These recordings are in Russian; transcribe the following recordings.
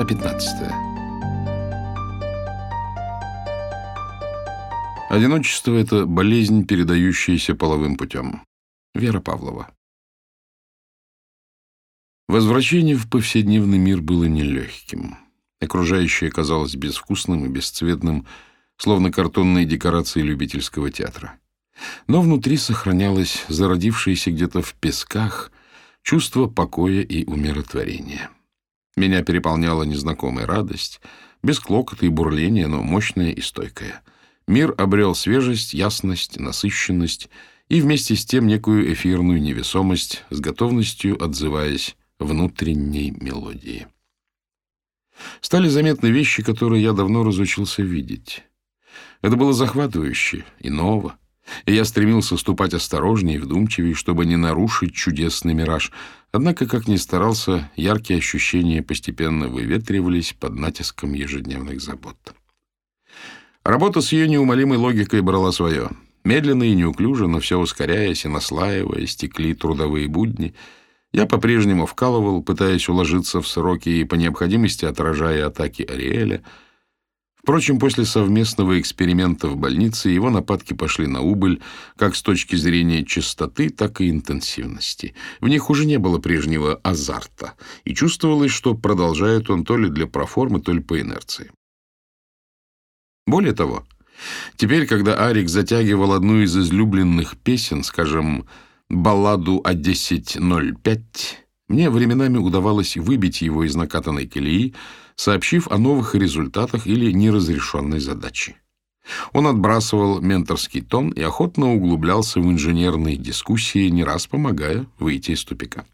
Глава 15. Одиночество — это болезнь, передающаяся половым путем. Вера Павлова. Возвращение в повседневный мир было нелегким. Окружающее казалось безвкусным и бесцветным, словно картонные декорации любительского театра. Но внутри сохранялось зародившееся где-то в песках чувство покоя и умиротворения. Меня переполняла незнакомая радость, без клокота и бурления, но мощная и стойкая. Мир обрел свежесть, ясность, насыщенность и вместе с тем некую эфирную невесомость, с готовностью отзываясь внутренней мелодии. Стали заметны вещи, которые я давно разучился видеть. Это было захватывающе и ново, и я стремился ступать осторожнее и вдумчивее, чтобы не нарушить чудесный мираж. Однако, как ни старался, яркие ощущения постепенно выветривались под натиском ежедневных забот. Работа с ее неумолимой логикой брала свое. Медленно и неуклюже, но все ускоряясь и наслаивая, стекли трудовые будни. Я по-прежнему вкалывал, пытаясь уложиться в сроки и по необходимости отражая атаки Ариэля — Впрочем, после совместного эксперимента в больнице его нападки пошли на убыль как с точки зрения частоты, так и интенсивности. В них уже не было прежнего азарта, и чувствовалось, что продолжает он то ли для проформы, то ли по инерции. Более того, теперь, когда Арик затягивал одну из излюбленных песен, скажем, балладу о 10.05, мне временами удавалось выбить его из накатанной колеи, сообщив о новых результатах или неразрешенной задаче. Он отбрасывал менторский тон и охотно углублялся в инженерные дискуссии, не раз помогая выйти из тупика.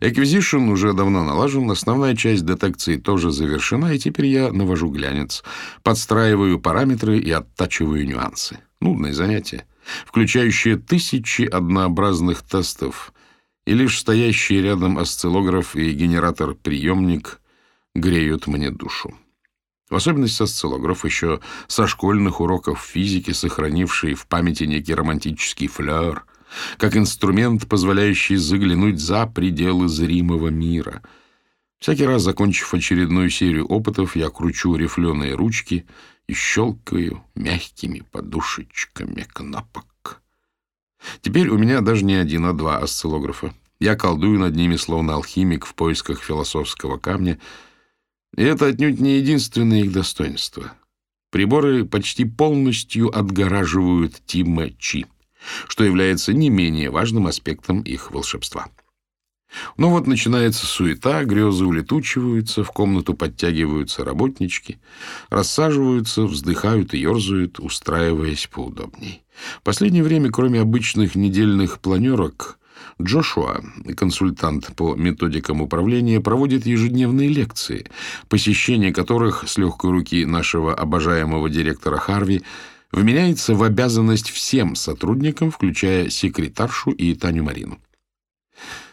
Эквизишн уже давно налажен, основная часть детекции тоже завершена, и теперь я навожу глянец, подстраиваю параметры и оттачиваю нюансы. Нудное занятие, включающее тысячи однообразных тестов, и лишь стоящий рядом осциллограф и генератор-приемник греют мне душу. В особенности осциллограф еще со школьных уроков физики, сохранивший в памяти некий романтический флер, как инструмент, позволяющий заглянуть за пределы зримого мира. Всякий раз, закончив очередную серию опытов, я кручу рифленые ручки и щелкаю мягкими подушечками кнопок. Теперь у меня даже не один, а два осциллографа. Я колдую над ними, словно алхимик в поисках философского камня — и это отнюдь не единственное их достоинство. Приборы почти полностью отгораживают Тима Чи, что является не менее важным аспектом их волшебства. Но вот начинается суета, грезы улетучиваются, в комнату подтягиваются работнички, рассаживаются, вздыхают и ерзают, устраиваясь поудобней. В последнее время, кроме обычных недельных планерок, Джошуа, консультант по методикам управления, проводит ежедневные лекции, посещение которых с легкой руки нашего обожаемого директора Харви вменяется в обязанность всем сотрудникам, включая секретаршу и Таню Марину.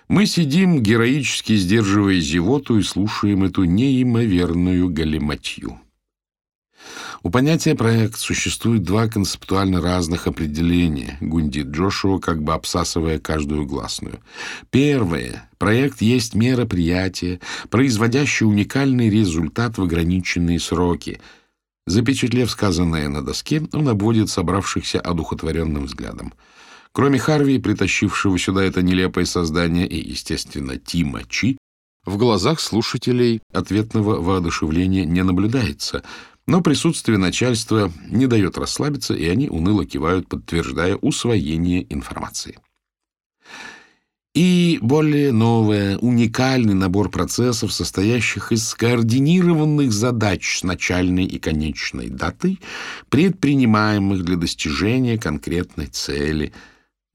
Мы сидим, героически сдерживая зевоту, и слушаем эту неимоверную галиматью. У понятия «проект» существует два концептуально разных определения, гундит Джошуа, как бы обсасывая каждую гласную. Первое. Проект есть мероприятие, производящее уникальный результат в ограниченные сроки. Запечатлев сказанное на доске, он обводит собравшихся одухотворенным взглядом. Кроме Харви, притащившего сюда это нелепое создание, и, естественно, Тима Чи, в глазах слушателей ответного воодушевления не наблюдается — но присутствие начальства не дает расслабиться, и они уныло кивают, подтверждая усвоение информации. И более новое, уникальный набор процессов, состоящих из скоординированных задач с начальной и конечной датой, предпринимаемых для достижения конкретной цели.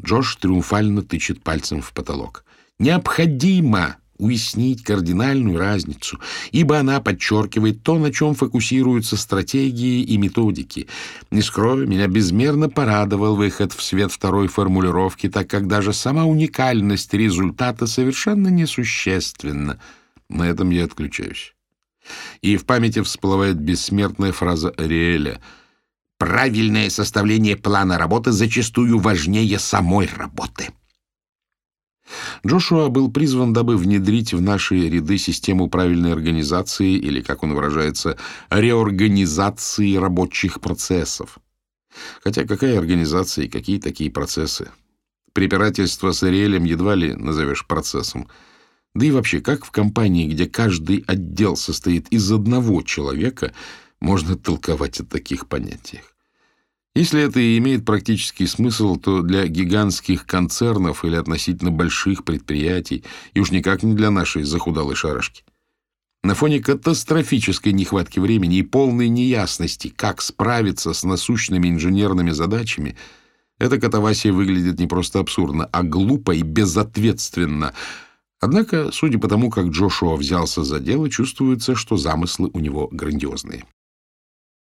Джош триумфально тычет пальцем в потолок. Необходимо уяснить кардинальную разницу, ибо она подчеркивает то, на чем фокусируются стратегии и методики. Не скрою, меня безмерно порадовал выход в свет второй формулировки, так как даже сама уникальность результата совершенно несущественна. На этом я отключаюсь. И в памяти всплывает бессмертная фраза Ариэля «Правильное составление плана работы зачастую важнее самой работы». Джошуа был призван, дабы внедрить в наши ряды систему правильной организации или, как он выражается, реорганизации рабочих процессов. Хотя какая организация и какие такие процессы? Препирательство с Ариэлем едва ли назовешь процессом. Да и вообще, как в компании, где каждый отдел состоит из одного человека, можно толковать о таких понятиях? Если это и имеет практический смысл, то для гигантских концернов или относительно больших предприятий, и уж никак не для нашей захудалой шарашки. На фоне катастрофической нехватки времени и полной неясности, как справиться с насущными инженерными задачами, эта катавасия выглядит не просто абсурдно, а глупо и безответственно. Однако, судя по тому, как Джошуа взялся за дело, чувствуется, что замыслы у него грандиозные.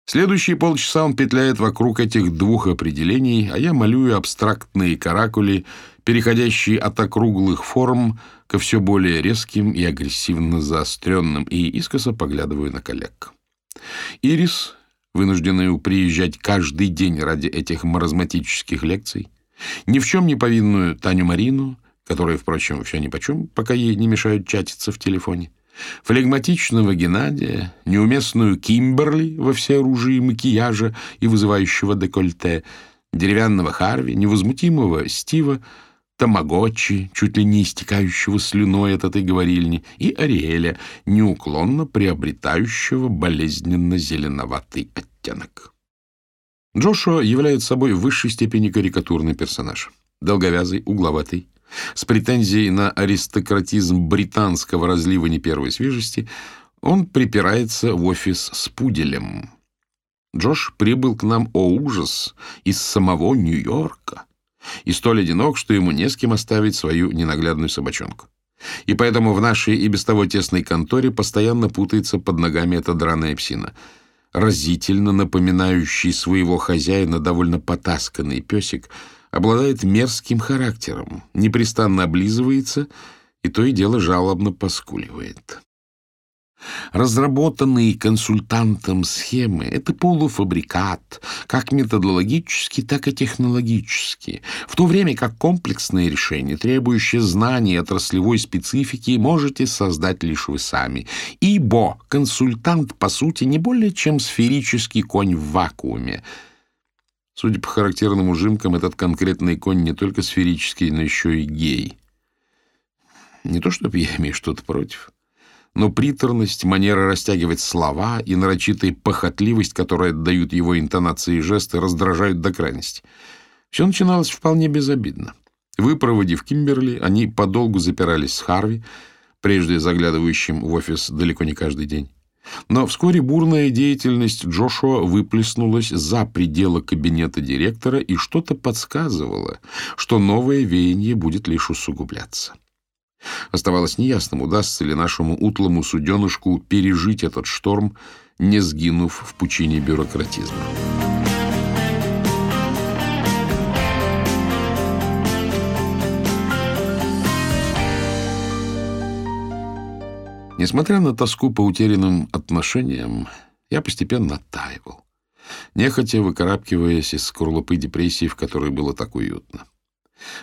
Следующие полчаса он петляет вокруг этих двух определений, а я малюю абстрактные каракули, переходящие от округлых форм ко все более резким и агрессивно заостренным, и искоса поглядываю на коллег. Ирис, вынужденную приезжать каждый день ради этих маразматических лекций, ни в чем не повинную Таню Марину, которая, впрочем, все нипочем, пока ей не мешают чатиться в телефоне, флегматичного Геннадия, неуместную Кимберли во всеоружии макияжа и вызывающего декольте, деревянного Харви, невозмутимого Стива, Тамагочи, чуть ли не истекающего слюной от этой говорильни, и Ариэля, неуклонно приобретающего болезненно-зеленоватый оттенок. Джошуа является собой в высшей степени карикатурный персонаж. Долговязый, угловатый, с претензией на аристократизм британского разлива не первой свежести, он припирается в офис с пуделем. Джош прибыл к нам, о ужас, из самого Нью-Йорка, и столь одинок, что ему не с кем оставить свою ненаглядную собачонку. И поэтому в нашей и без того тесной конторе постоянно путается под ногами эта драная псина. Разительно напоминающий своего хозяина довольно потасканный песик — обладает мерзким характером, непрестанно облизывается и то и дело жалобно поскуливает. Разработанные консультантом схемы — это полуфабрикат, как методологически, так и технологически, в то время как комплексное решение, требующее знаний отраслевой специфики, можете создать лишь вы сами, ибо консультант, по сути, не более чем сферический конь в вакууме — Судя по характерным ужимкам, этот конкретный конь не только сферический, но еще и гей. Не то чтобы я имею что-то против, но приторность, манера растягивать слова и нарочитая похотливость, которые отдают его интонации и жесты, раздражают до крайности. Все начиналось вполне безобидно. Выпроводив Кимберли, они подолгу запирались с Харви, прежде заглядывающим в офис далеко не каждый день. Но вскоре бурная деятельность Джошуа выплеснулась за пределы кабинета директора, и что-то подсказывало, что новое веяние будет лишь усугубляться. Оставалось неясным, удастся ли нашему утлому суденышку пережить этот шторм, не сгинув в пучине бюрократизма. Несмотря на тоску по утерянным отношениям, я постепенно оттаивал, нехотя выкарабкиваясь из скорлупы депрессии, в которой было так уютно.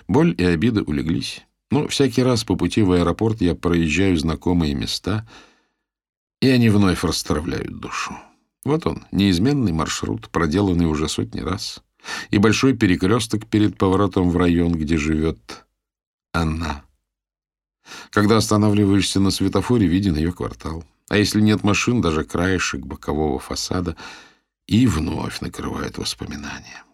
Боль и обида улеглись, но всякий раз по пути в аэропорт я проезжаю знакомые места, и они вновь расстравляют душу. Вот он, неизменный маршрут, проделанный уже сотни раз, и большой перекресток перед поворотом в район, где живет она. Когда останавливаешься на светофоре, виден ее квартал. А если нет машин, даже краешек бокового фасада, и вновь накрывает воспоминания.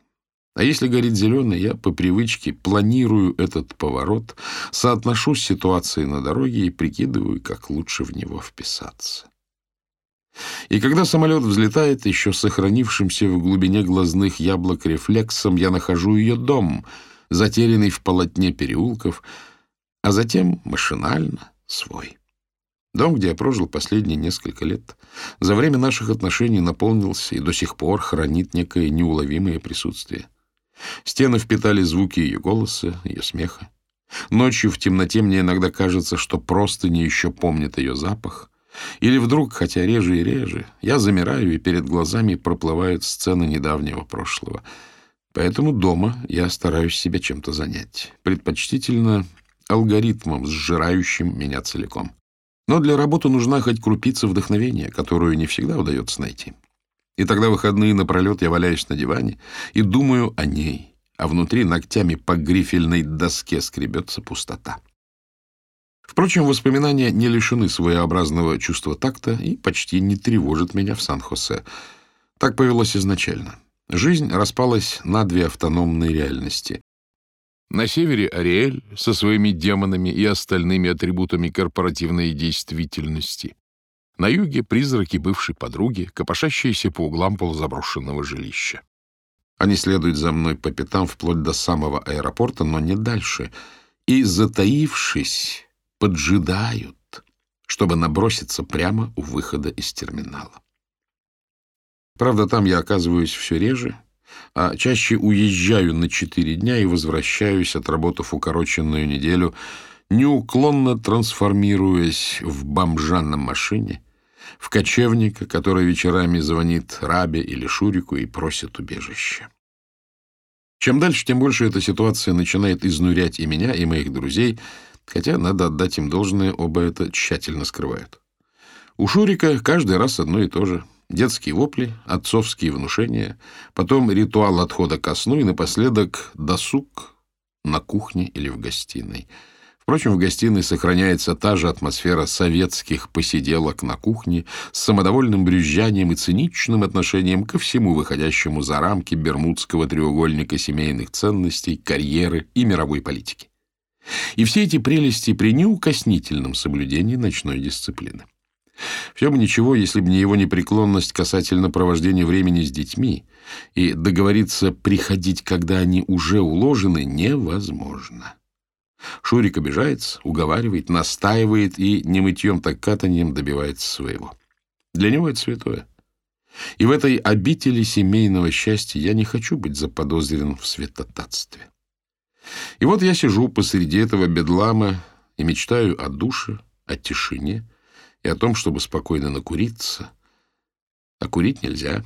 А если горит зеленый, я по привычке планирую этот поворот, соотношу с ситуацией на дороге и прикидываю, как лучше в него вписаться. И когда самолет взлетает, еще сохранившимся в глубине глазных яблок рефлексом, я нахожу ее дом, затерянный в полотне переулков, а затем машинально свой. Дом, где я прожил последние несколько лет, за время наших отношений наполнился и до сих пор хранит некое неуловимое присутствие. Стены впитали звуки ее голоса, ее смеха. Ночью в темноте мне иногда кажется, что просто не еще помнит ее запах. Или вдруг, хотя реже и реже, я замираю, и перед глазами проплывают сцены недавнего прошлого. Поэтому дома я стараюсь себя чем-то занять. Предпочтительно алгоритмом, сжирающим меня целиком. Но для работы нужна хоть крупица вдохновения, которую не всегда удается найти. И тогда выходные напролет я валяюсь на диване и думаю о ней, а внутри ногтями по грифельной доске скребется пустота. Впрочем, воспоминания не лишены своеобразного чувства такта и почти не тревожат меня в Сан-Хосе. Так повелось изначально. Жизнь распалась на две автономные реальности. На севере Ариэль со своими демонами и остальными атрибутами корпоративной действительности. На юге призраки бывшей подруги, копошащиеся по углам полузаброшенного жилища. Они следуют за мной по пятам вплоть до самого аэропорта, но не дальше. И, затаившись, поджидают, чтобы наброситься прямо у выхода из терминала. Правда, там я оказываюсь все реже, а чаще уезжаю на четыре дня и возвращаюсь, отработав укороченную неделю, неуклонно трансформируясь в бомжа на машине, в кочевника, который вечерами звонит Рабе или Шурику и просит убежища. Чем дальше, тем больше эта ситуация начинает изнурять и меня, и моих друзей, хотя, надо отдать им должное, оба это тщательно скрывают. У Шурика каждый раз одно и то же — Детские вопли, отцовские внушения, потом ритуал отхода ко сну и напоследок досуг на кухне или в гостиной. Впрочем, в гостиной сохраняется та же атмосфера советских посиделок на кухне с самодовольным брюзжанием и циничным отношением ко всему выходящему за рамки бермудского треугольника семейных ценностей, карьеры и мировой политики. И все эти прелести при неукоснительном соблюдении ночной дисциплины. Все бы ничего, если бы не его непреклонность касательно провождения времени с детьми, и договориться приходить, когда они уже уложены, невозможно. Шурик обижается, уговаривает, настаивает и не мытьем, так катанием добивается своего. Для него это святое. И в этой обители семейного счастья я не хочу быть заподозрен в святотатстве. И вот я сижу посреди этого бедлама и мечтаю о душе, о тишине, и о том, чтобы спокойно накуриться. А курить нельзя.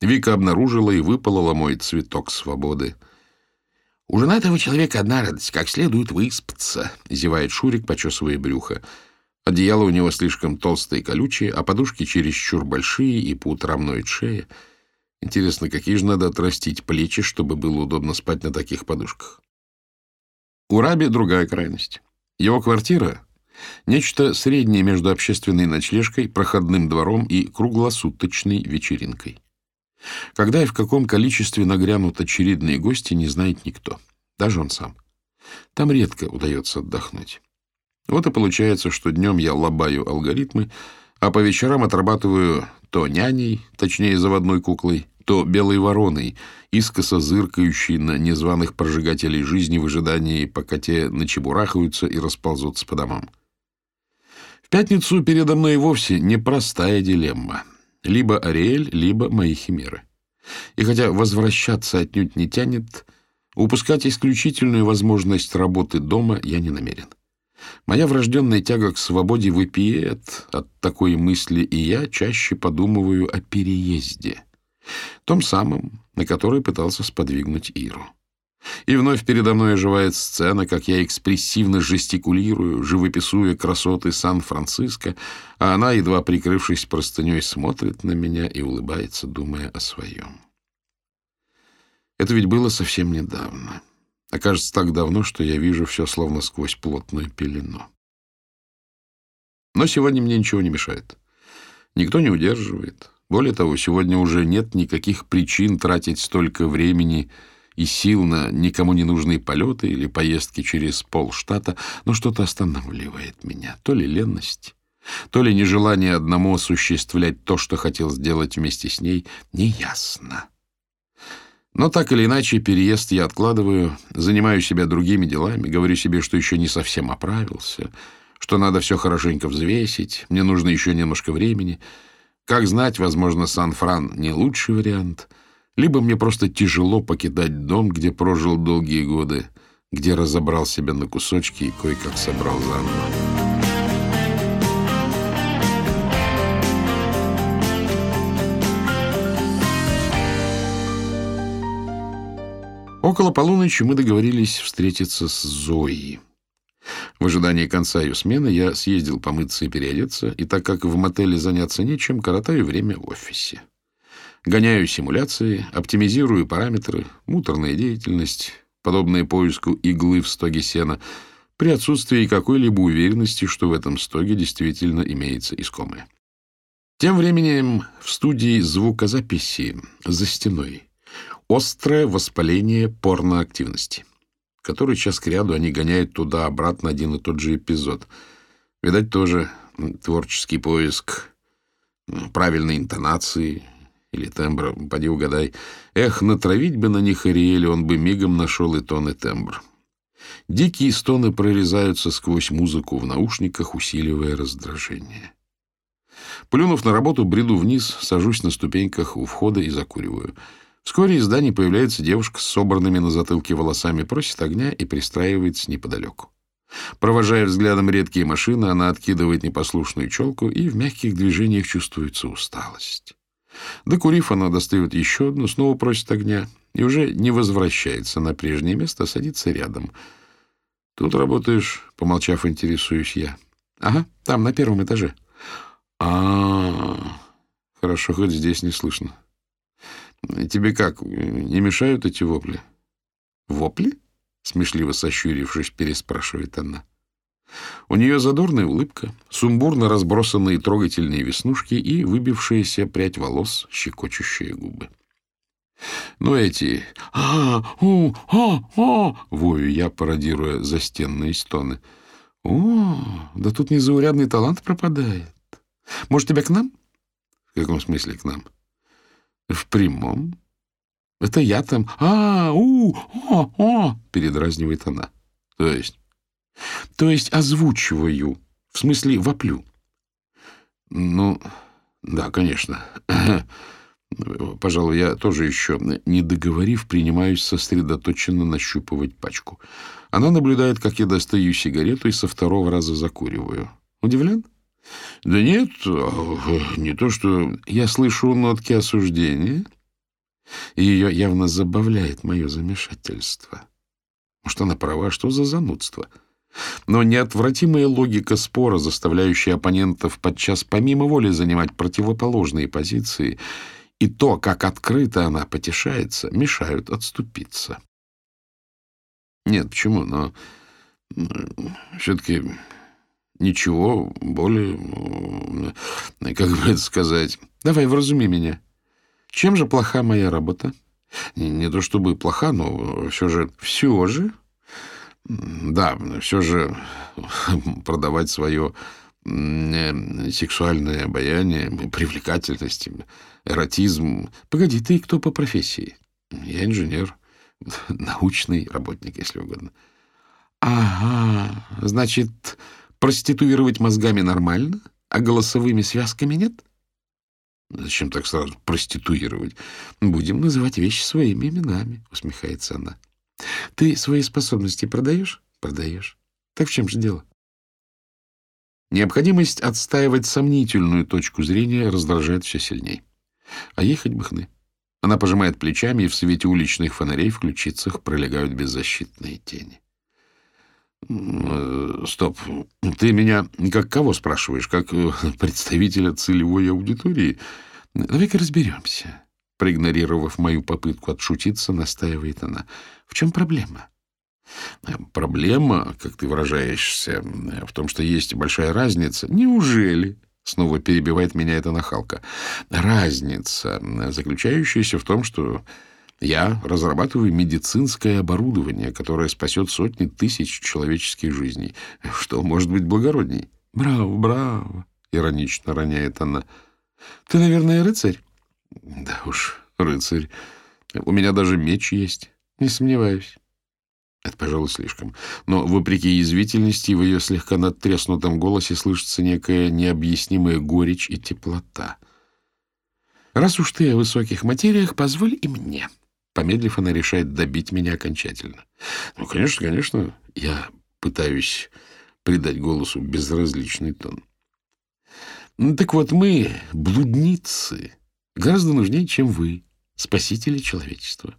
Вика обнаружила и выпалала мой цветок свободы. «У женатого человека одна радость, как следует выспаться», — зевает Шурик, почесывая брюхо. Одеяло у него слишком толстое и колючее, а подушки чересчур большие, и по утрам ноет шея. Интересно, какие же надо отрастить плечи, чтобы было удобно спать на таких подушках? У Раби другая крайность. Его квартира Нечто среднее между общественной ночлежкой, проходным двором и круглосуточной вечеринкой. Когда и в каком количестве нагрянут очередные гости, не знает никто. Даже он сам. Там редко удается отдохнуть. Вот и получается, что днем я лобаю алгоритмы, а по вечерам отрабатываю то няней, точнее заводной куклой, то белой вороной, искоса зыркающей на незваных прожигателей жизни в ожидании, пока те начебурахаются и расползутся по домам пятницу передо мной вовсе непростая дилемма. Либо Ариэль, либо мои химеры. И хотя возвращаться отнюдь не тянет, упускать исключительную возможность работы дома я не намерен. Моя врожденная тяга к свободе выпиет от такой мысли, и я чаще подумываю о переезде. Том самом, на который пытался сподвигнуть Иру. И вновь передо мной оживает сцена, как я экспрессивно жестикулирую, живописуя красоты Сан-Франциско, а она, едва прикрывшись простыней, смотрит на меня и улыбается, думая о своем. Это ведь было совсем недавно. Окажется, так давно, что я вижу все словно сквозь плотную пелену. Но сегодня мне ничего не мешает. Никто не удерживает. Более того, сегодня уже нет никаких причин тратить столько времени и сил на никому не нужные полеты или поездки через полштата, но что-то останавливает меня. То ли ленность, то ли нежелание одному осуществлять то, что хотел сделать вместе с ней, неясно. Но так или иначе, переезд я откладываю, занимаю себя другими делами, говорю себе, что еще не совсем оправился, что надо все хорошенько взвесить, мне нужно еще немножко времени. Как знать, возможно, Сан-Фран не лучший вариант — либо мне просто тяжело покидать дом, где прожил долгие годы, где разобрал себя на кусочки и кое-как собрал заново. Около полуночи мы договорились встретиться с Зоей. В ожидании конца ее смены я съездил помыться и переодеться, и так как в мотеле заняться нечем, коротаю время в офисе. Гоняю симуляции, оптимизирую параметры, муторная деятельность, подобная поиску иглы в стоге сена, при отсутствии какой-либо уверенности, что в этом стоге действительно имеется искомое. Тем временем в студии звукозаписи за стеной острое воспаление порноактивности который час к ряду они гоняют туда-обратно один и тот же эпизод. Видать, тоже творческий поиск правильной интонации или тембра, поди угадай. Эх, натравить бы на них Ариэля, он бы мигом нашел и тон, и тембр. Дикие стоны прорезаются сквозь музыку в наушниках, усиливая раздражение. Плюнув на работу, бреду вниз, сажусь на ступеньках у входа и закуриваю — Вскоре из здания появляется девушка с собранными на затылке волосами, просит огня и пристраивается неподалеку. Провожая взглядом редкие машины, она откидывает непослушную челку, и в мягких движениях чувствуется усталость. Докурив, она достает еще одну, снова просит огня, и уже не возвращается на прежнее место, а садится рядом. «Тут работаешь?» — помолчав, интересуюсь я. «Ага, там, на первом этаже». А, -а, а Хорошо, хоть здесь не слышно. Тебе как, не мешают эти вопли? Вопли? Смешливо сощурившись, переспрашивает она. У нее задорная улыбка, сумбурно разбросанные трогательные веснушки и выбившаяся прядь волос, щекочущие губы. Но эти а у а а вою я, пародируя застенные стоны. О, да тут незаурядный талант пропадает. Может, тебя к нам? В каком смысле к нам? — в прямом? Это я там. А, у, о, о, передразнивает она. То есть? То есть озвучиваю. В смысле воплю. Ну, да, конечно. Пожалуй, я тоже еще, не договорив, принимаюсь сосредоточенно нащупывать пачку. Она наблюдает, как я достаю сигарету и со второго раза закуриваю. Удивлен? Да нет, не то что... Я слышу нотки осуждения, и ее явно забавляет мое замешательство. Может, она права, что за занудство? Но неотвратимая логика спора, заставляющая оппонентов подчас помимо воли занимать противоположные позиции, и то, как открыто она потешается, мешают отступиться. Нет, почему? Но все-таки Ничего более, как бы это сказать... Давай, вразуми меня. Чем же плоха моя работа? Не, не то чтобы плоха, но все же... Все же? Да, все же продавать свое сексуальное обаяние, привлекательность, эротизм. Погоди, ты кто по профессии? Я инженер, научный работник, если угодно. Ага, значит, Проституировать мозгами нормально, а голосовыми связками нет? Зачем так сразу проституировать? Будем называть вещи своими именами, усмехается она. Ты свои способности продаешь? Продаешь. Так в чем же дело? Необходимость отстаивать сомнительную точку зрения раздражает все сильней. А ехать бы хны. Она пожимает плечами, и в свете уличных фонарей в ключицах пролегают беззащитные тени. Э, стоп. Ты меня как кого спрашиваешь? Как э, представителя целевой аудитории? Давай-ка разберемся. Проигнорировав мою попытку отшутиться, настаивает она. В чем проблема? Э, проблема, как ты выражаешься, в том, что есть большая разница. Неужели? Снова перебивает меня эта нахалка. Разница, заключающаяся в том, что я разрабатываю медицинское оборудование, которое спасет сотни тысяч человеческих жизней. Что может быть благородней? Браво, браво, иронично роняет она. Ты, наверное, рыцарь? Да уж, рыцарь. У меня даже меч есть. Не сомневаюсь. Это, пожалуй, слишком. Но, вопреки язвительности, в ее слегка надтреснутом голосе слышится некая необъяснимая горечь и теплота. «Раз уж ты о высоких материях, позволь и мне», Помедлив, она решает добить меня окончательно. Ну, конечно, конечно, я пытаюсь придать голосу безразличный тон. Ну, так вот, мы, блудницы, гораздо нужнее, чем вы, спасители человечества.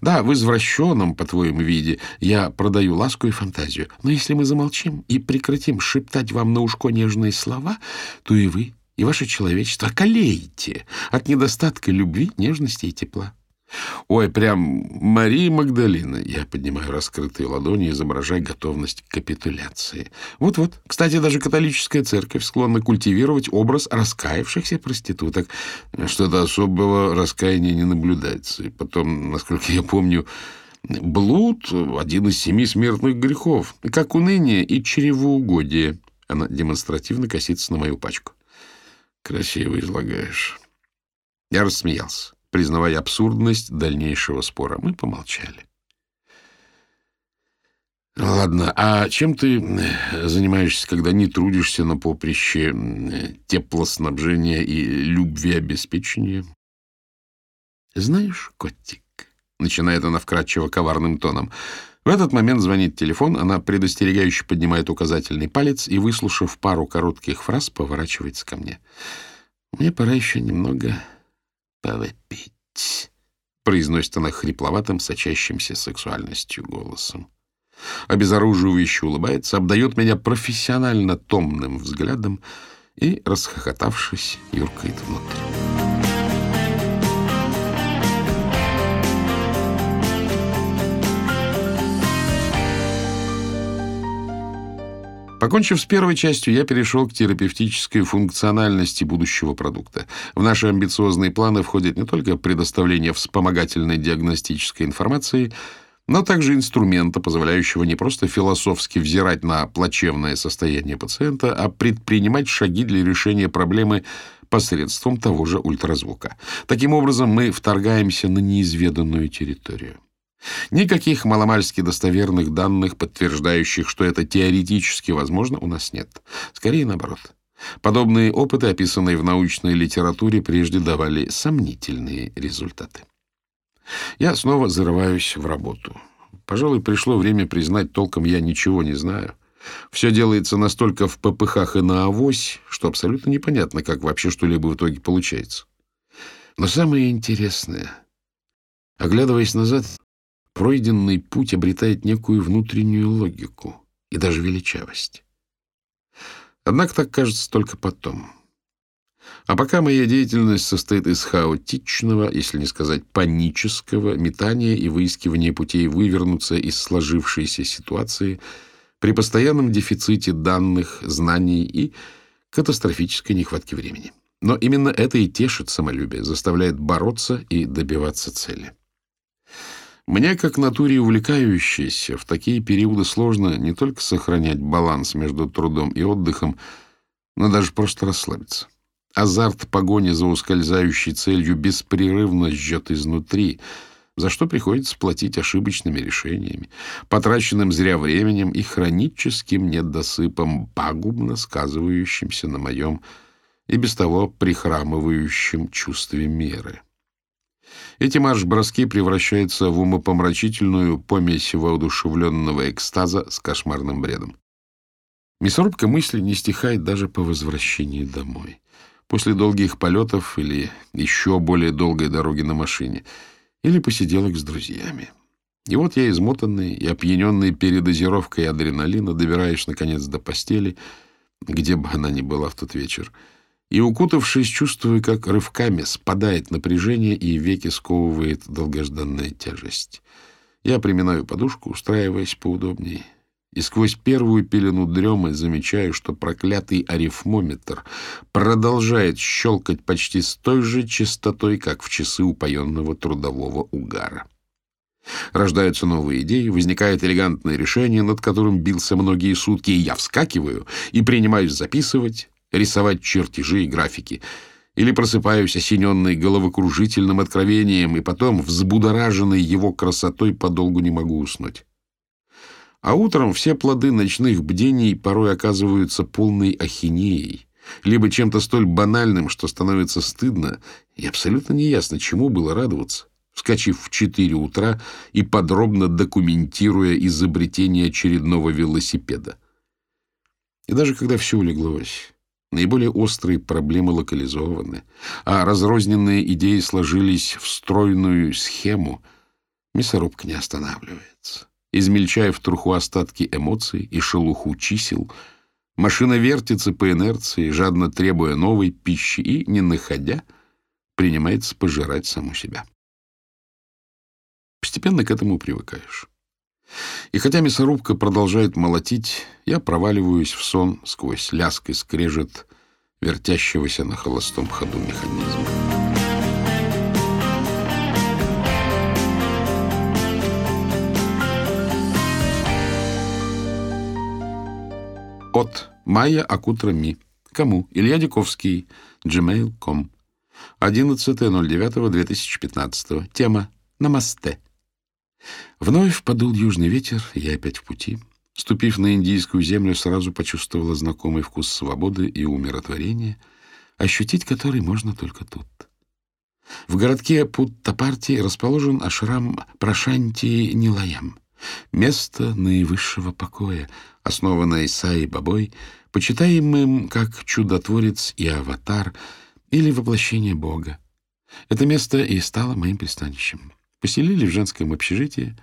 Да, в извращенном, по-твоему, виде я продаю ласку и фантазию. Но если мы замолчим и прекратим шептать вам на ушко нежные слова, то и вы, и ваше человечество околеете от недостатка любви, нежности и тепла. Ой, прям Мария Магдалина. Я поднимаю раскрытые ладони, изображая готовность к капитуляции. Вот-вот. Кстати, даже католическая церковь склонна культивировать образ раскаявшихся проституток. Что-то особого раскаяния не наблюдается. И потом, насколько я помню, блуд — один из семи смертных грехов, как уныние и чревоугодие. Она демонстративно косится на мою пачку. Красиво излагаешь. Я рассмеялся признавая абсурдность дальнейшего спора. Мы помолчали. Ладно, а чем ты занимаешься, когда не трудишься на поприще теплоснабжения и любви обеспечения? Знаешь, котик, начинает она вкрадчиво коварным тоном. В этот момент звонит телефон, она предостерегающе поднимает указательный палец и, выслушав пару коротких фраз, поворачивается ко мне. Мне пора еще немного «Повопить», — произносит она хрипловатым, сочащимся сексуальностью голосом. Обезоруживающе улыбается, обдает меня профессионально томным взглядом и, расхохотавшись, юркает внутрь. Покончив с первой частью, я перешел к терапевтической функциональности будущего продукта. В наши амбициозные планы входит не только предоставление вспомогательной диагностической информации, но также инструмента, позволяющего не просто философски взирать на плачевное состояние пациента, а предпринимать шаги для решения проблемы посредством того же ультразвука. Таким образом, мы вторгаемся на неизведанную территорию. Никаких маломальски достоверных данных, подтверждающих, что это теоретически возможно, у нас нет. Скорее наоборот. Подобные опыты, описанные в научной литературе, прежде давали сомнительные результаты. Я снова зарываюсь в работу. Пожалуй, пришло время признать, толком я ничего не знаю. Все делается настолько в попыхах и на авось, что абсолютно непонятно, как вообще что-либо в итоге получается. Но самое интересное, оглядываясь назад, пройденный путь обретает некую внутреннюю логику и даже величавость. Однако так кажется только потом. А пока моя деятельность состоит из хаотичного, если не сказать панического, метания и выискивания путей вывернуться из сложившейся ситуации при постоянном дефиците данных, знаний и катастрофической нехватке времени. Но именно это и тешит самолюбие, заставляет бороться и добиваться цели. Мне, как натуре увлекающейся, в такие периоды сложно не только сохранять баланс между трудом и отдыхом, но даже просто расслабиться. Азарт погони за ускользающей целью беспрерывно жжет изнутри, за что приходится платить ошибочными решениями, потраченным зря временем и хроническим недосыпом, пагубно сказывающимся на моем и без того прихрамывающем чувстве меры. Эти марш-броски превращаются в умопомрачительную помесь воодушевленного экстаза с кошмарным бредом. Мясорубка мысли не стихает даже по возвращении домой. После долгих полетов или еще более долгой дороги на машине, или посиделок с друзьями. И вот я, измотанный и опьяненный передозировкой адреналина, добираюсь, наконец, до постели, где бы она ни была в тот вечер, — и, укутавшись, чувствую, как рывками спадает напряжение и веки сковывает долгожданная тяжесть. Я приминаю подушку, устраиваясь поудобнее, и сквозь первую пелену дремы замечаю, что проклятый арифмометр продолжает щелкать почти с той же частотой, как в часы упоенного трудового угара. Рождаются новые идеи, возникает элегантное решение, над которым бился многие сутки, и я вскакиваю и принимаюсь записывать, рисовать чертежи и графики. Или просыпаюсь, осененный головокружительным откровением, и потом, взбудораженный его красотой, подолгу не могу уснуть. А утром все плоды ночных бдений порой оказываются полной ахинеей, либо чем-то столь банальным, что становится стыдно, и абсолютно неясно, чему было радоваться, вскочив в четыре утра и подробно документируя изобретение очередного велосипеда. И даже когда все улеглось, Наиболее острые проблемы локализованы, а разрозненные идеи сложились в стройную схему. Мясорубка не останавливается. Измельчая в труху остатки эмоций и шелуху чисел, машина вертится по инерции, жадно требуя новой пищи и, не находя, принимается пожирать саму себя. Постепенно к этому привыкаешь. И хотя мясорубка продолжает молотить, я проваливаюсь в сон сквозь ляск и скрежет вертящегося на холостом ходу механизма. От Майя Акутра Ми. Кому? Илья Диковский. gmail.com. 11.09.2015. Тема «Намасте». Вновь подул южный ветер, я опять в пути. Ступив на индийскую землю, сразу почувствовала знакомый вкус свободы и умиротворения, ощутить который можно только тут. В городке Путтапарти расположен ашрам Прашанти Нилаям, место наивысшего покоя, основанное Исаи Бабой, почитаемым как чудотворец и аватар или воплощение Бога. Это место и стало моим пристанищем. Поселили в женском общежитии.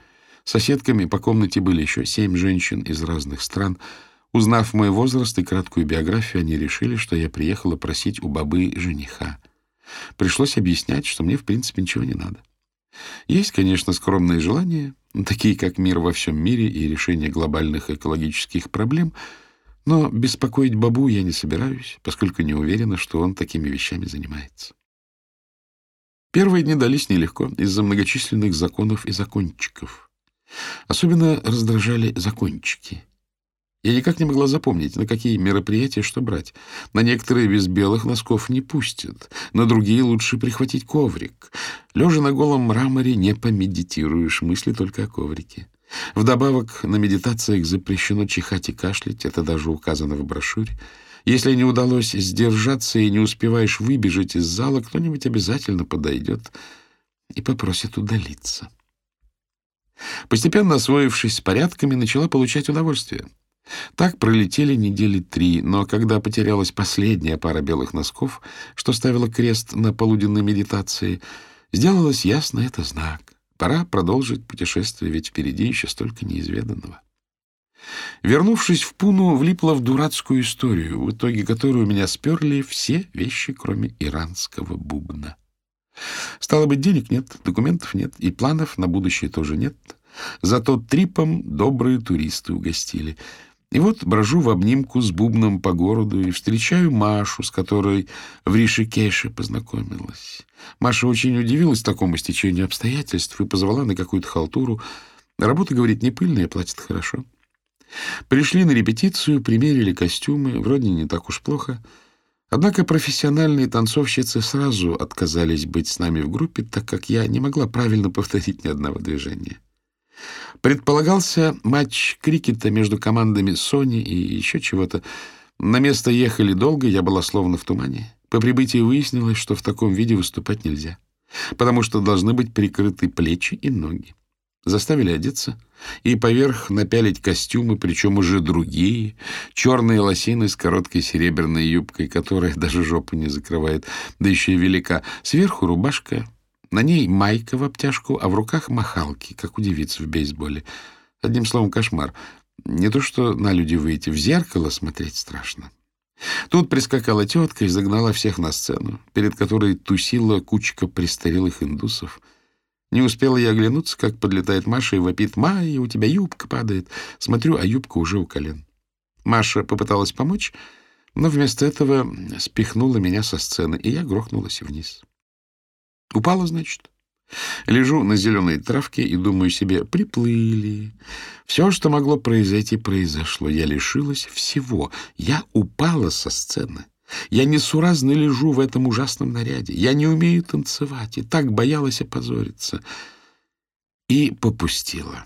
Соседками по комнате были еще семь женщин из разных стран. Узнав мой возраст и краткую биографию, они решили, что я приехала просить у бабы жениха. Пришлось объяснять, что мне, в принципе, ничего не надо. Есть, конечно, скромные желания, такие как мир во всем мире и решение глобальных экологических проблем, но беспокоить бабу я не собираюсь, поскольку не уверена, что он такими вещами занимается. Первые дни дались нелегко из-за многочисленных законов и закончиков. Особенно раздражали закончики. Я никак не могла запомнить, на какие мероприятия что брать. На некоторые без белых носков не пустят, на другие лучше прихватить коврик. Лежа на голом мраморе не помедитируешь, мысли только о коврике. Вдобавок на медитациях запрещено чихать и кашлять, это даже указано в брошюре. Если не удалось сдержаться и не успеваешь выбежать из зала, кто-нибудь обязательно подойдет и попросит удалиться. Постепенно освоившись с порядками, начала получать удовольствие. Так пролетели недели три, но когда потерялась последняя пара белых носков, что ставила крест на полуденной медитации, сделалось ясно это знак. Пора продолжить путешествие, ведь впереди еще столько неизведанного. Вернувшись в Пуну, влипла в дурацкую историю, в итоге которой у меня сперли все вещи, кроме иранского бубна. Стало быть, денег нет, документов нет, и планов на будущее тоже нет. Зато трипом добрые туристы угостили. И вот брожу в обнимку с бубном по городу и встречаю Машу, с которой в Ришикеше познакомилась. Маша очень удивилась такому стечению обстоятельств и позвала на какую-то халтуру. Работа, говорит, не пыльная, платит хорошо. Пришли на репетицию, примерили костюмы, вроде не так уж плохо. Однако профессиональные танцовщицы сразу отказались быть с нами в группе, так как я не могла правильно повторить ни одного движения. Предполагался матч крикета между командами Сони и еще чего-то. На место ехали долго, я была словно в тумане. По прибытии выяснилось, что в таком виде выступать нельзя, потому что должны быть прикрыты плечи и ноги. Заставили одеться и поверх напялить костюмы, причем уже другие, черные лосины с короткой серебряной юбкой, которая даже жопу не закрывает, да еще и велика. Сверху рубашка, на ней майка в обтяжку, а в руках махалки, как у девиц в бейсболе. Одним словом, кошмар. Не то что на люди выйти, в зеркало смотреть страшно. Тут прискакала тетка и загнала всех на сцену, перед которой тусила кучка престарелых индусов — не успела я оглянуться, как подлетает Маша и вопит «Майя, у тебя юбка падает». Смотрю, а юбка уже у колен. Маша попыталась помочь, но вместо этого спихнула меня со сцены, и я грохнулась вниз. Упала, значит. Лежу на зеленой травке и думаю себе, приплыли. Все, что могло произойти, произошло. Я лишилась всего. Я упала со сцены. Я несуразно лежу в этом ужасном наряде. Я не умею танцевать и так боялась опозориться. И попустила.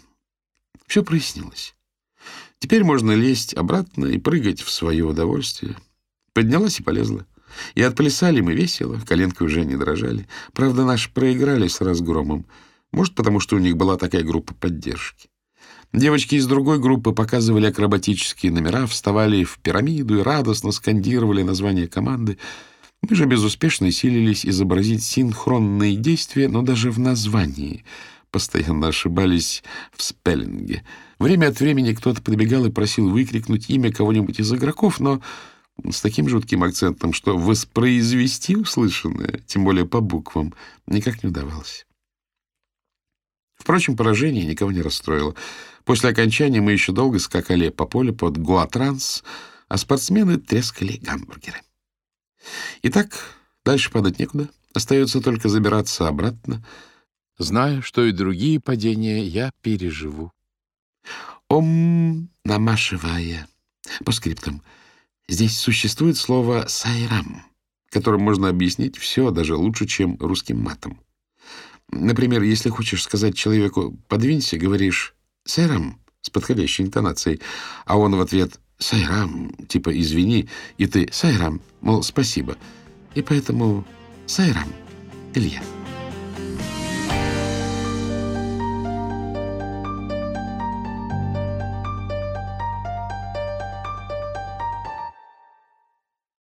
Все прояснилось. Теперь можно лезть обратно и прыгать в свое удовольствие. Поднялась и полезла. И отплясали мы весело, коленки уже не дрожали. Правда, наши проиграли с разгромом. Может, потому что у них была такая группа поддержки. Девочки из другой группы показывали акробатические номера, вставали в пирамиду и радостно скандировали название команды. Мы же безуспешно силились изобразить синхронные действия, но даже в названии постоянно ошибались в спеллинге. Время от времени кто-то подбегал и просил выкрикнуть имя кого-нибудь из игроков, но с таким жутким акцентом, что воспроизвести услышанное, тем более по буквам, никак не удавалось. Впрочем, поражение никого не расстроило. После окончания мы еще долго скакали по полю под Гуатранс, а спортсмены трескали гамбургеры. Итак, дальше падать некуда. Остается только забираться обратно, зная, что и другие падения я переживу. Ом намашивая. По скриптам. Здесь существует слово «сайрам», которым можно объяснить все, даже лучше, чем русским матом. Например, если хочешь сказать человеку «подвинься», говоришь «сайрам» с подходящей интонацией, а он в ответ «сайрам», типа «извини», и ты «сайрам», мол, «спасибо». И поэтому «сайрам», Илья.